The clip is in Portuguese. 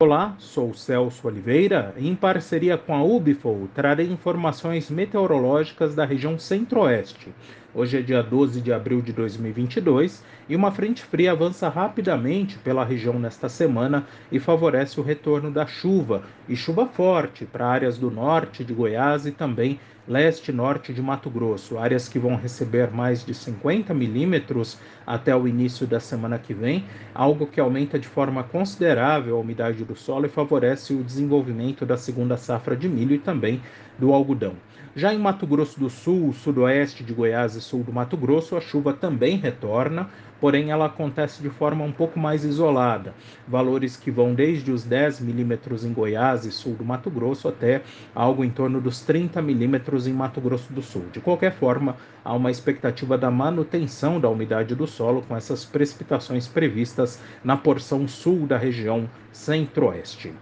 Olá, sou Celso Oliveira e, em parceria com a Ubifol, trarei informações meteorológicas da região centro-oeste. Hoje é dia 12 de abril de 2022 e uma frente fria avança rapidamente pela região nesta semana e favorece o retorno da chuva, e chuva forte para áreas do norte de Goiás e também leste e norte de Mato Grosso, áreas que vão receber mais de 50 milímetros até o início da semana que vem, algo que aumenta de forma considerável a umidade do solo e favorece o desenvolvimento da segunda safra de milho e também do algodão. Já em Mato Grosso do Sul, sudoeste de Goiás e sul do Mato Grosso, a chuva também retorna, porém ela acontece de forma um pouco mais isolada. Valores que vão desde os 10 milímetros em Goiás e sul do Mato Grosso até algo em torno dos 30 milímetros em Mato Grosso do Sul. De qualquer forma, há uma expectativa da manutenção da umidade do solo com essas precipitações previstas na porção sul da região centro-oeste.